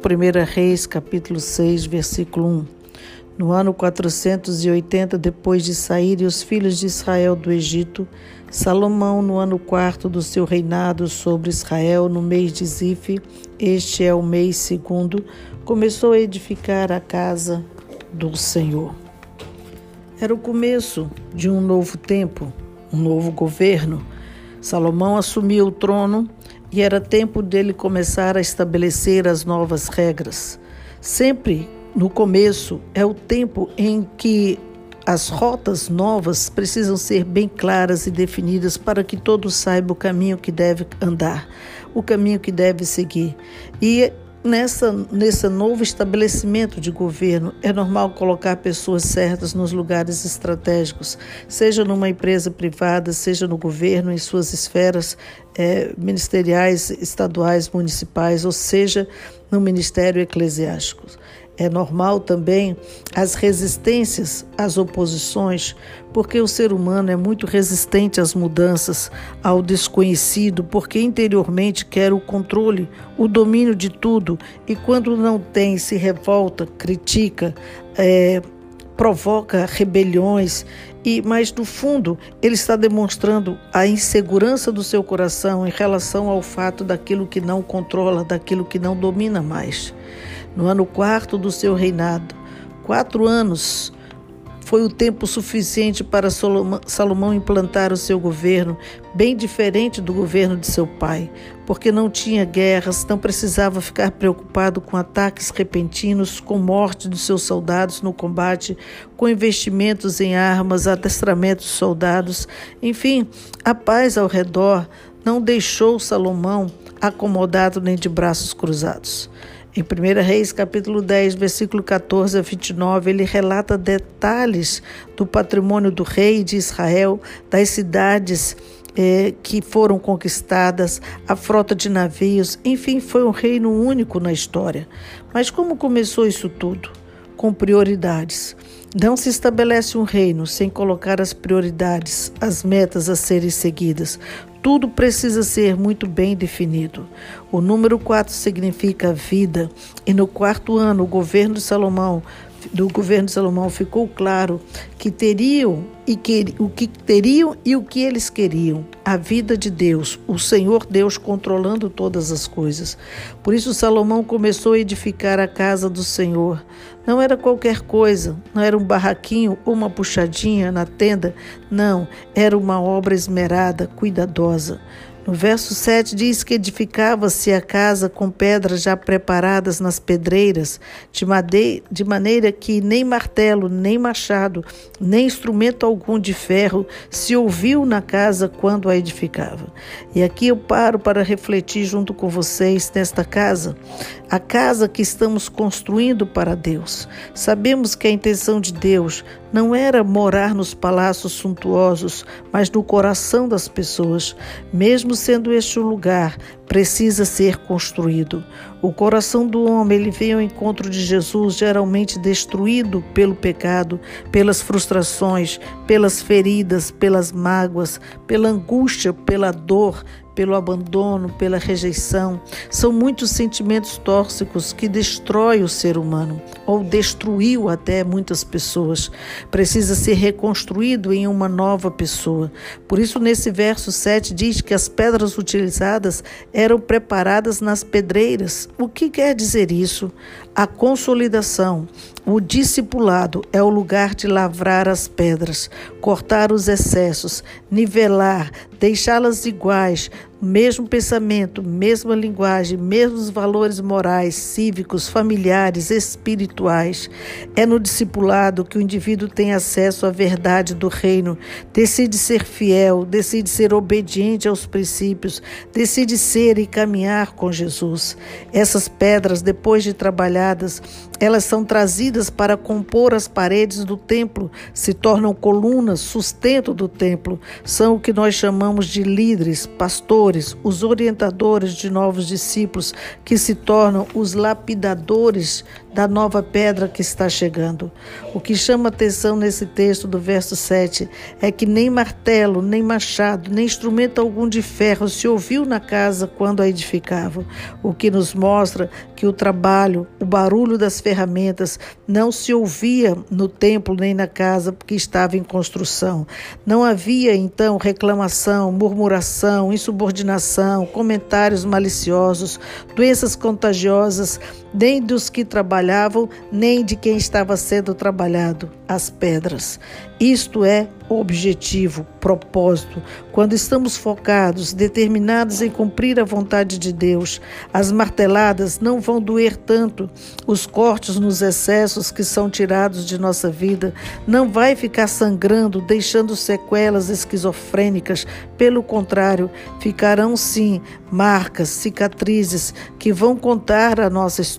1 Reis, capítulo 6, versículo 1. No ano 480 depois de saírem os filhos de Israel do Egito, Salomão, no ano quarto do seu reinado sobre Israel, no mês de Zif, este é o mês segundo, começou a edificar a casa do Senhor. Era o começo de um novo tempo, um novo governo. Salomão assumiu o trono e era tempo dele começar a estabelecer as novas regras. Sempre no começo é o tempo em que as rotas novas precisam ser bem claras e definidas para que todos saibam o caminho que deve andar, o caminho que deve seguir. E Nessa, nesse novo estabelecimento de governo, é normal colocar pessoas certas nos lugares estratégicos, seja numa empresa privada, seja no governo, em suas esferas é, ministeriais, estaduais, municipais, ou seja, no ministério eclesiástico. É normal também as resistências às oposições, porque o ser humano é muito resistente às mudanças, ao desconhecido, porque interiormente quer o controle, o domínio de tudo e quando não tem, se revolta, critica, é, provoca rebeliões e mas no fundo ele está demonstrando a insegurança do seu coração em relação ao fato daquilo que não controla, daquilo que não domina mais no ano quarto do seu reinado. Quatro anos foi o tempo suficiente para Salomão implantar o seu governo, bem diferente do governo de seu pai, porque não tinha guerras, não precisava ficar preocupado com ataques repentinos, com morte dos seus soldados no combate, com investimentos em armas, adestramento de soldados. Enfim, a paz ao redor não deixou Salomão acomodado nem de braços cruzados. Em 1 Reis, capítulo 10, versículo 14 a 29, ele relata detalhes do patrimônio do rei de Israel, das cidades eh, que foram conquistadas, a frota de navios, enfim, foi um reino único na história. Mas como começou isso tudo? Com prioridades. Não se estabelece um reino sem colocar as prioridades, as metas a serem seguidas. Tudo precisa ser muito bem definido. O número 4 significa vida, e no quarto ano, o governo de Salomão do governo Salomão ficou claro que teriam e que, o que teriam e o que eles queriam, a vida de Deus, o Senhor Deus controlando todas as coisas. Por isso Salomão começou a edificar a casa do Senhor. Não era qualquer coisa, não era um barraquinho ou uma puxadinha na tenda, não, era uma obra esmerada, cuidadosa. No verso 7 diz que edificava-se a casa com pedras já preparadas nas pedreiras, de, madeira, de maneira que nem martelo, nem machado, nem instrumento algum de ferro se ouviu na casa quando a edificava. E aqui eu paro para refletir junto com vocês nesta casa, a casa que estamos construindo para Deus. Sabemos que a intenção de Deus não era morar nos palácios suntuosos, mas no coração das pessoas. Mesmo sendo este o lugar, precisa ser construído. O coração do homem ele vem ao encontro de Jesus geralmente destruído pelo pecado, pelas frustrações, pelas feridas, pelas mágoas, pela angústia, pela dor, pelo abandono, pela rejeição. São muitos sentimentos tóxicos que destroem o ser humano ou destruiu até muitas pessoas. Precisa ser reconstruído em uma nova pessoa. Por isso, nesse verso 7 diz que as pedras utilizadas eram preparadas nas pedreiras. O que quer dizer isso? A consolidação, o discipulado é o lugar de lavrar as pedras, cortar os excessos, nivelar, deixá-las iguais, mesmo pensamento, mesma linguagem, mesmos valores morais, cívicos, familiares, espirituais. É no discipulado que o indivíduo tem acesso à verdade do reino, decide ser fiel, decide ser obediente aos princípios, decide ser e caminhar com Jesus. Essas pedras, depois de trabalhadas, elas são trazidas para compor as paredes do templo, se tornam colunas, sustento do templo. São o que nós chamamos de líderes, pastores, os orientadores de novos discípulos, que se tornam os lapidadores da nova pedra que está chegando. O que chama atenção nesse texto do verso 7 é que nem martelo, nem machado, nem instrumento algum de ferro se ouviu na casa quando a edificavam, o que nos mostra que o trabalho, o barulho das ferramentas não se ouvia no templo nem na casa porque estava em construção. Não havia então reclamação, murmuração, insubordinação, comentários maliciosos, doenças contagiosas, nem dos que trabalhavam, nem de quem estava sendo trabalhado, as pedras. Isto é objetivo, propósito. Quando estamos focados, determinados em cumprir a vontade de Deus, as marteladas não vão doer tanto. Os cortes nos excessos que são tirados de nossa vida não vai ficar sangrando, deixando sequelas esquizofrênicas. Pelo contrário, ficarão sim marcas, cicatrizes que vão contar a nossa história.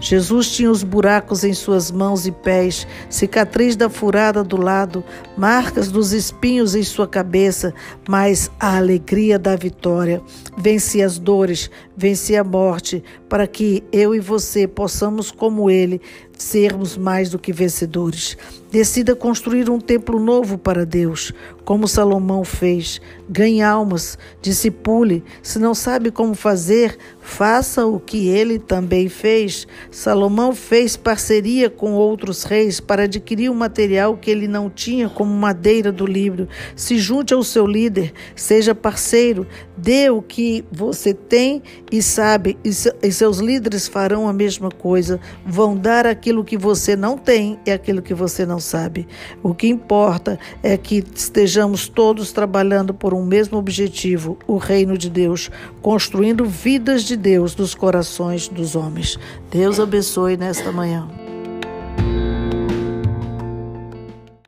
Jesus tinha os buracos em suas mãos e pés, cicatriz da furada do lado, marcas dos espinhos em sua cabeça, mas a alegria da vitória. Vence as dores, vence a morte, para que eu e você possamos, como ele, sermos mais do que vencedores. Decida construir um templo novo para Deus, como Salomão fez. Ganhe almas, discipule. Se não sabe como fazer, faça o que ele também fez. Salomão fez parceria com outros reis para adquirir o um material que ele não tinha, como madeira do livro. Se junte ao seu líder, seja parceiro, dê o que você tem e sabe, e seus líderes farão a mesma coisa. Vão dar aquilo que você não tem e aquilo que você não sabe. O que importa é que estejamos todos trabalhando por um mesmo objetivo, o reino de Deus, construindo vidas de Deus nos corações dos homens. Deus abençoe nesta manhã.